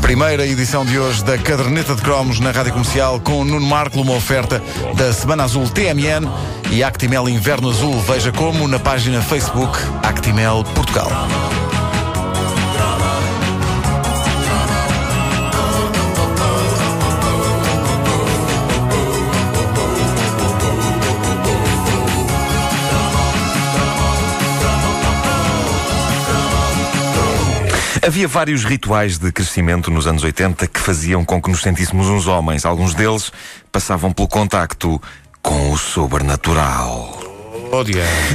Primeira edição de hoje da Caderneta de Cromos na Rádio Comercial com Nuno Marco, uma oferta da Semana Azul TMN e Actimel Inverno Azul. Veja como na página Facebook Actimel Portugal. Havia vários rituais de crescimento nos anos 80 que faziam com que nos sentíssemos uns homens. Alguns deles passavam pelo contacto com o sobrenatural. Oh.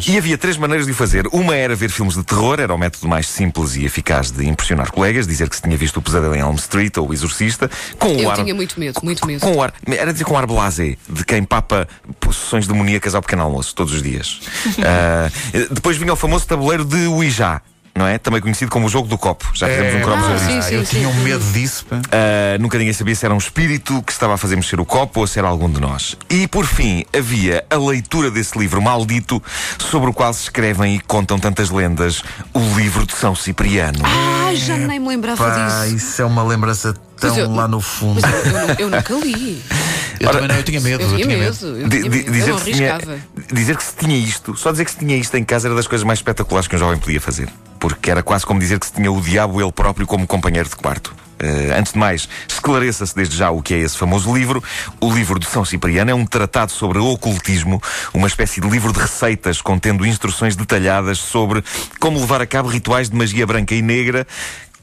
E havia três maneiras de o fazer. Uma era ver filmes de terror, era o método mais simples e eficaz de impressionar colegas, dizer que se tinha visto o Pesadelo em Elm Street ou o Exorcista, com o Eu ar... tinha muito medo, muito medo. Com o ar, era dizer com o ar blasé, de quem papa possessões demoníacas ao pequeno almoço, todos os dias. Ah, depois vinha o famoso tabuleiro de Ouija, não é? Também conhecido como o jogo do copo. Já fizemos um cromos Ah, sobre sim, isso. sim, eu sim, tinha um medo disso. pá. Uh, nunca ninguém sabia se era um espírito que estava a fazer mexer o copo ou se era algum de nós. E por fim, havia a leitura desse livro maldito sobre o qual se escrevem e contam tantas lendas, o livro de São Cipriano. Ai, já nem me lembrava Pá, disso. isso é uma lembrança tão Mas eu- lá no fundo. Mas eu, eu, nu- eu nunca li. Eu também não, eu tinha medo. Eu tinha medo. Eu, tinha di- medo. eu dizer, não que se tinha, arriscava. dizer que se tinha isto, só dizer que se tinha isto em casa era das coisas mais espetaculares que um jovem podia fazer. Porque era quase como dizer que se tinha o diabo ele próprio como companheiro de quarto. Eh, antes de mais, esclareça-se desde já o que é esse famoso livro. O livro de São Cipriano é um tratado sobre ocultismo, uma espécie de livro de receitas contendo instruções detalhadas sobre como levar a cabo rituais de magia branca e negra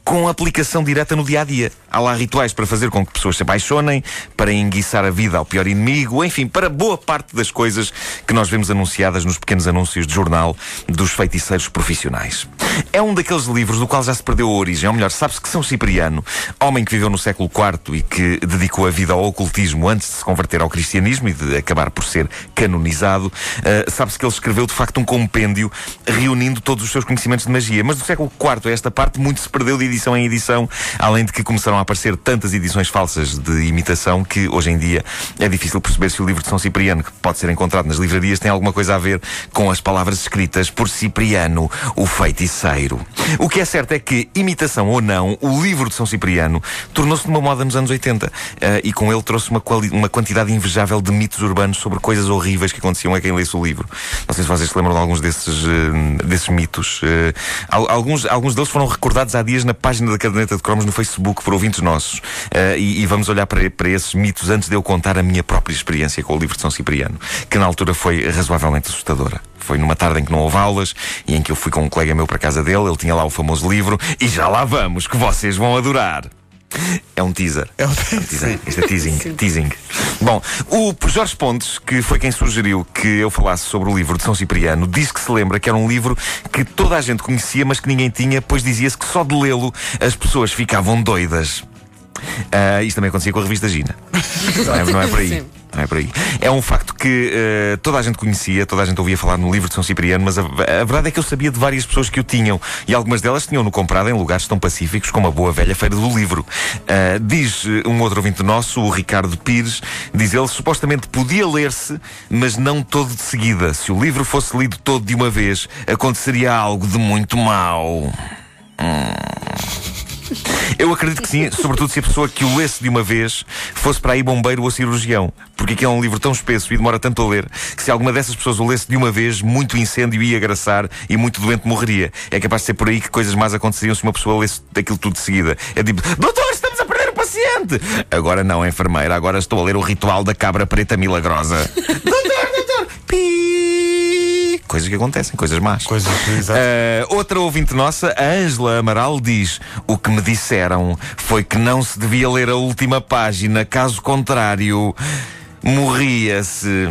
com aplicação direta no dia a dia. Há lá rituais para fazer com que pessoas se apaixonem, para enguiçar a vida ao pior inimigo, enfim, para boa parte das coisas que nós vemos anunciadas nos pequenos anúncios de jornal dos feiticeiros profissionais. É um daqueles livros do qual já se perdeu a origem, ou melhor, sabe-se que São Cipriano, homem que viveu no século IV e que dedicou a vida ao ocultismo antes de se converter ao cristianismo e de acabar por ser canonizado, eh, sabe-se que ele escreveu de facto um compêndio reunindo todos os seus conhecimentos de magia. Mas do século IV a esta parte muito se perdeu de edição em edição, além de que começaram a aparecer tantas edições falsas de imitação que hoje em dia é difícil perceber se o livro de São Cipriano, que pode ser encontrado nas livrarias, tem alguma coisa a ver com as palavras escritas por Cipriano, o feiticeiro. O que é certo é que, imitação ou não, o livro de São Cipriano tornou-se de uma moda nos anos 80 eh, e com ele trouxe uma, uma quantidade invejável de mitos urbanos sobre coisas horríveis que aconteciam a quem lesse o livro. Não sei se vocês se lembram de alguns desses, eh, desses mitos. Al- alguns, alguns deles foram recordados há dias na página da Caderneta de Cromos no Facebook por ouvintes nossos. Eh, e, e vamos olhar para, para esses mitos antes de eu contar a minha própria experiência com o livro de São Cipriano, que na altura foi razoavelmente assustadora. Foi numa tarde em que não houve aulas e em que eu fui com um colega meu para a casa dele, ele tinha lá o famoso livro e já lá vamos, que vocês vão adorar. É um teaser. É um teaser. Isto é teasing. teasing. Bom, o Jorge Pontes, que foi quem sugeriu que eu falasse sobre o livro de São Cipriano, diz que se lembra que era um livro que toda a gente conhecia, mas que ninguém tinha, pois dizia-se que só de lê-lo as pessoas ficavam doidas. Ah, isto também acontecia com a revista Gina. Não é, não é por aí. Sim. Não é por aí. É um facto que eh, toda a gente conhecia, toda a gente ouvia falar no livro de São Cipriano, mas a, a verdade é que eu sabia de várias pessoas que o tinham e algumas delas tinham-no comprado em lugares tão pacíficos como a boa velha Feira do Livro. Ah, diz eh, um outro ouvinte nosso, o Ricardo Pires, diz ele, supostamente podia ler-se, mas não todo de seguida. Se o livro fosse lido todo de uma vez, aconteceria algo de muito mau. Eu acredito que sim, sobretudo se a pessoa que o lesse de uma vez fosse para aí bombeiro ou cirurgião. Porque aqui é um livro tão espesso e demora tanto a ler que se alguma dessas pessoas o lesse de uma vez, muito incêndio ia agraçar e muito doente morreria. É capaz de ser por aí que coisas más aconteceriam se uma pessoa lesse aquilo tudo de seguida. É tipo, doutor, estamos a perder o paciente! Agora não, enfermeira, agora estou a ler o ritual da cabra preta milagrosa. Coisas que acontecem, coisas más. Coisas exato. Uh, outra ouvinte nossa, a Ângela Amaral, diz: O que me disseram foi que não se devia ler a última página, caso contrário, morria-se.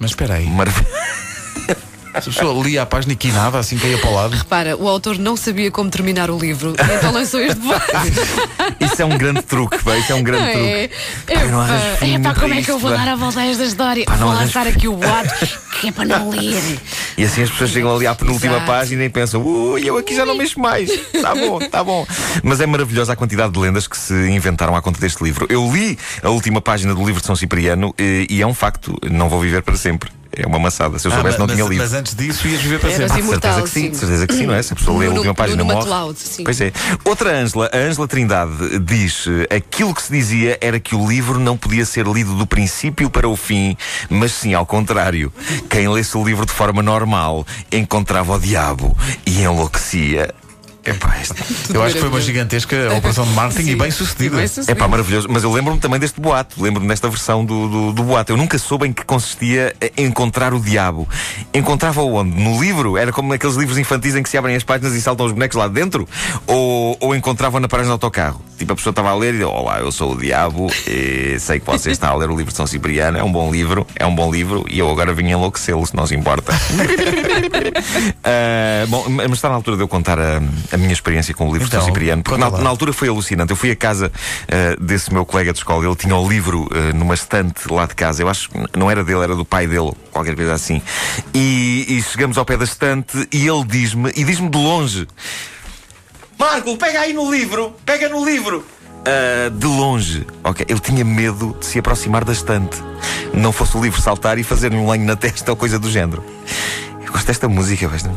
Mas espera aí. Maravilha. Se a pessoa lia a página e quinava assim caía para o lado. Repara, o autor não sabia como terminar o livro, então lançou este Isso é um grande truque, pá, isso é um grande É, truque. é, Pá, não pá, é pá, como é que eu vou dar a volta a esta história? Pá, não vou lançar aqui o boato que é para não ler. E assim as pessoas chegam ali à penúltima Exato. página e pensam, ui, eu aqui já não mexo mais. Tá bom, tá bom. Mas é maravilhosa a quantidade de lendas que se inventaram à conta deste livro. Eu li a última página do livro de São Cipriano eh, e é um facto, não vou viver para sempre. É uma maçada. Se eu Ah, soubesse, mas, não tinha lido. mas antes disso ias viver para sempre. assim, certeza imortal, que sim, certeza que sim, não é? Se a pessoa lê a última página Nuno morre. MacLeod, sim. Pois é. Outra Ângela, a Ângela Trindade, diz: aquilo que se dizia era que o livro não podia ser lido do princípio para o fim, mas sim ao contrário. Quem lesse o livro de forma normal encontrava o diabo e enlouquecia. Epá, este... Eu acho que foi uma gigantesca operação de marketing e Sim, bem sucedida. bem sucedida. É pá, maravilhoso. Mas eu lembro-me também deste boato. Lembro-me desta versão do, do, do boato. Eu nunca soube em que consistia a encontrar o diabo. Encontrava-o onde? No livro? Era como naqueles livros infantis em que se abrem as páginas e saltam os bonecos lá dentro? Ou, ou encontrava na paragem do autocarro? Tipo, a pessoa estava a ler e Olá, eu sou o diabo e sei que você está a ler o livro de São Cipriano. É um bom livro, é um bom livro e eu agora vim enlouquecê-lo, se não se importa. Ah, bom, mas está na altura de eu contar a, a minha experiência com o livro de Então, Cipriano. Porque na, na altura foi alucinante. Eu fui a casa eh, desse meu colega de escola, ele tinha o livro eh, numa estante lá de casa. Eu acho que não era dele, era do pai dele, qualquer coisa assim. E, e chegamos ao pé da estante e ele diz-me, e diz-me de longe: Marco, pega aí no livro, pega no livro. Ah, de longe, ok. Ele tinha medo de se aproximar da estante. Não fosse o livro saltar e fazer-lhe um lenho na testa ou coisa do género. Eu gosto desta música, basta.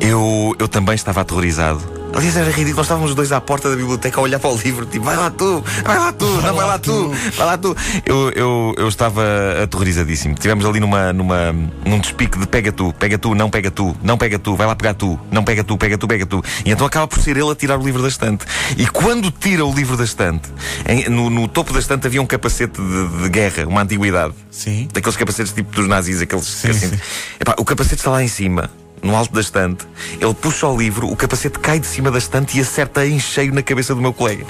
Eu, eu também estava aterrorizado. Aliás, era ridículo. Nós estávamos os dois à porta da biblioteca a olhar para o livro, tipo, vai lá tu, vai lá tu, não vai lá tu, vai lá tu. Eu, eu, eu estava aterrorizadíssimo. Estivemos ali numa, numa, num despique de pega tu, pega tu, não pega tu, não pega tu, vai lá pegar tu, não pega tu, pega tu, pega tu. E então acaba por ser ele a tirar o livro da estante. E quando tira o livro da estante, em- no, no topo da estante havia um capacete de, de guerra, uma antiguidade. Sim. Daqueles capacetes tipo dos nazis, aqueles Sim, assim. sim. Epá, o capacete está lá em cima, no alto da estante. Ele puxa o livro, o capacete cai de cima da estante e acerta em cheio na cabeça do meu colega.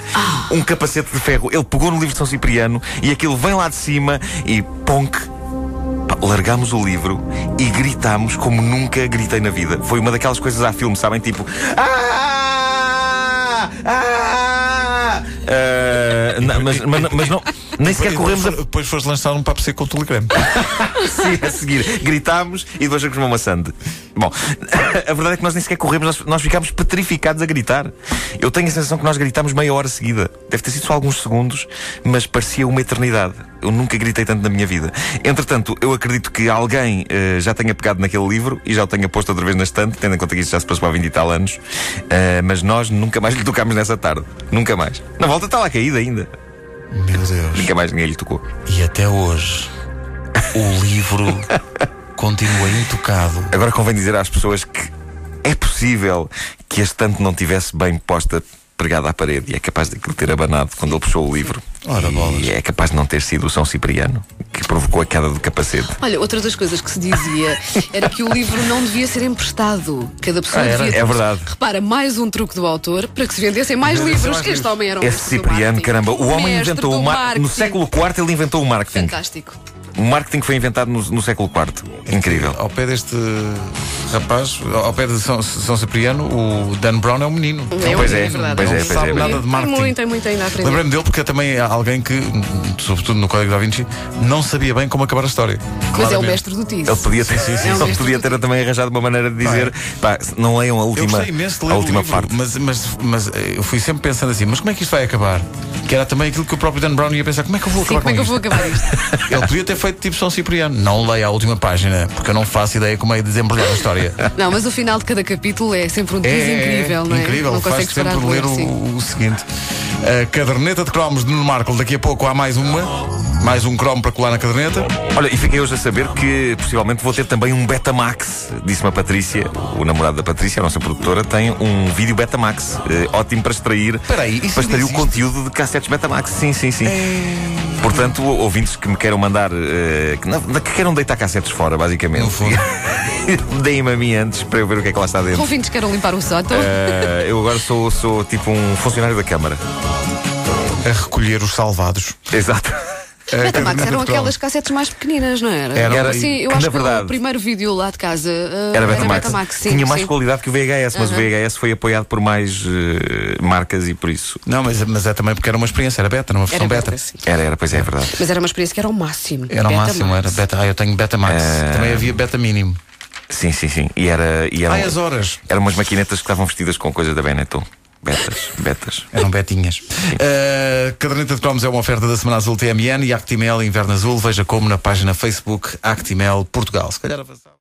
Um capacete de ferro. Ele pegou no livro de São Cipriano e aquilo vem lá de cima e ponk. Pá, Largámos o livro e gritámos como nunca gritei na vida. Foi uma daquelas coisas à filme, sabem? Tipo. "Ah! Ah!" Ah, não, mas, mas, mas não, nem sequer corremos a Depois foste lançar um papo seco com o Telegram. Sim, a seguir. Gritámos e depois jogamos uma maçã. Bom, a verdade é que nós nem sequer corremos, nós, nós ficámos petrificados a gritar. Eu tenho a sensação que nós gritámos meia hora seguida. Deve ter sido só alguns segundos, mas parecia uma eternidade. Eu nunca gritei tanto na minha vida. Entretanto, eu acredito que alguém eh, já tenha pegado naquele livro e já o tenha posto outra vez na estante, tendo em conta que isto já se passou há 20 e tal anos. Eh, mas nós nunca mais lhe tocámos nessa tarde. Nunca mais. Na volta está lá caída ainda. Meu Deus. Nunca mais ninguém lhe tocou. E até hoje, o livro continua intocado. Agora convém dizer às pessoas que é possível que a estante não tivesse bem posta pregada à parede e é capaz de ter abanado quando ele puxou o livro. Ora, bolas. e é capaz de não ter sido o São Cipriano que provocou a queda do capacete. Olha, outra das coisas que se dizia era que o livro não devia ser emprestado. Cada pessoa Ah, era? devia ter. É verdade. Repara, mais um truque do autor para que se vendessem mais livros. mais este homem era um Esse Cipriano, caramba, o homem inventou o mar... marketing. No século IV ele inventou o marketing. Fantástico. O marketing foi inventado no, no século IV. Incrível. Ao pé deste rapaz, ao pé de São, São Cipriano, o Dan Brown é um menino. É, Pois um- é, verdade. pois é, não pois sabe é, nada pois é. de Tem marketing. muito, tem muito ainda a aprender. Lembrei-me dele porque é também alguém que, sobretudo no Código da Vinci, não sabia bem como acabar a história. Mas é o mestre do Tiz. Ele podia ter, sim. É um ele podia ter também arranjado uma maneira de dizer pá, não leiam a Eu última, imenso de ler a última livro, parte. mas, mas, mas eu fui sempre pensando assim, mas como é que isto vai acabar? Que era também aquilo que o próprio Dan Brown ia pensar, como é que eu vou Sim, acabar como é que eu vou acabar isto? Ele podia ter feito tipo São Cipriano. Não leia a última página, porque eu não faço ideia como é de desembrulhar a história. Não, mas o final de cada capítulo é sempre um Tiz incrível, não é? incrível. Não Faz sempre ler ler, o, o seguinte. A caderneta de cromos de Nuno Marco. Daqui a pouco há mais uma. Mais um cromo para colar na caderneta. Olha, e fiquei hoje a saber que possivelmente vou ter também um Betamax. Disse-me a Patrícia, o namorado da Patrícia, a nossa produtora, tem um vídeo Betamax. eh, ótimo para extrair, Espera aí, isso para extrair o existe? conteúdo de cassetes Betamax. Sim, sim, sim. Portanto, ouvintes que me queiram mandar, eh, que, não- que queiram deitar cassetes fora, basicamente. No fundo. Deem-me a mim antes para eu ver o que é que lá está dentro. Ouvintes queiram limpar o sótão. Eh, eu agora sou, sou tipo um funcionário da Câmara. A recolher os salvados. Exato. Betamax eram de aquelas cassetes mais pequeninas, não era? Era, Era, Sim, eu acho na que verdade, o primeiro vídeo lá de casa uh, Era Betamax. sim, Tinha mais sim. qualidade que o VHS, mas o Aham. VHS foi apoiado por mais eh, marcas e por isso. Não, mas, mas é também porque era uma experiência, era beta, era uma versão Era beta. beta. Era, era, pois é, é verdade. Mas era uma experiência que era o máximo. Era o Betamax. máximo, era beta. Ah, eu tenho Betamax. Eh, Também havia beta mínimo. Sim, sim, sim. E era. E eram, Ai, as horas. eram umas maquinetas que estavam vestidas com coisas da Benetton. Betas, betas. Eram betinhas. Uh, Caderneta de Cromos é uma oferta da Semana Azul TMN e Actimel Inverno Azul. Veja como na página Facebook Actimel Portugal. Se calhar avançava.